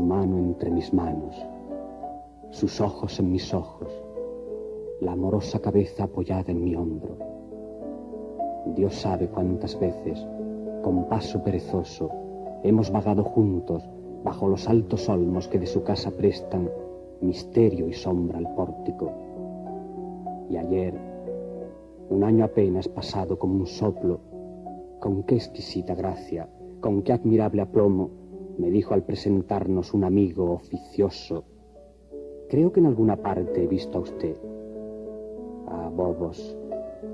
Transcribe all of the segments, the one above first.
mano entre mis manos, sus ojos en mis ojos, la amorosa cabeza apoyada en mi hombro. Dios sabe cuántas veces, con paso perezoso, hemos vagado juntos bajo los altos olmos que de su casa prestan misterio y sombra al pórtico. Y ayer, un año apenas pasado como un soplo, con qué exquisita gracia, con qué admirable aplomo, me dijo al presentarnos un amigo oficioso. Creo que en alguna parte he visto a usted. Ah, bobos,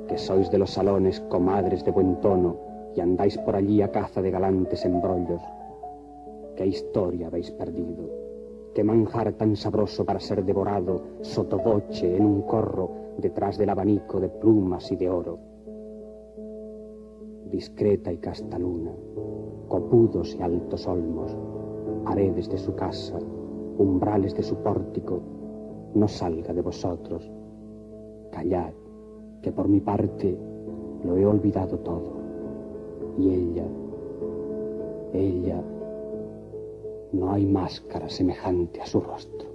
que sois de los salones comadres de buen tono y andáis por allí a caza de galantes embrollos. ¿Qué historia habéis perdido? ¿Qué manjar tan sabroso para ser devorado sotoboche en un corro detrás del abanico de plumas y de oro? Discreta y casta luna, copudos y altos olmos, paredes de su casa, umbrales de su pórtico, no salga de vosotros. Callad, que por mi parte lo he olvidado todo. Y ella, ella, no hay máscara semejante a su rostro.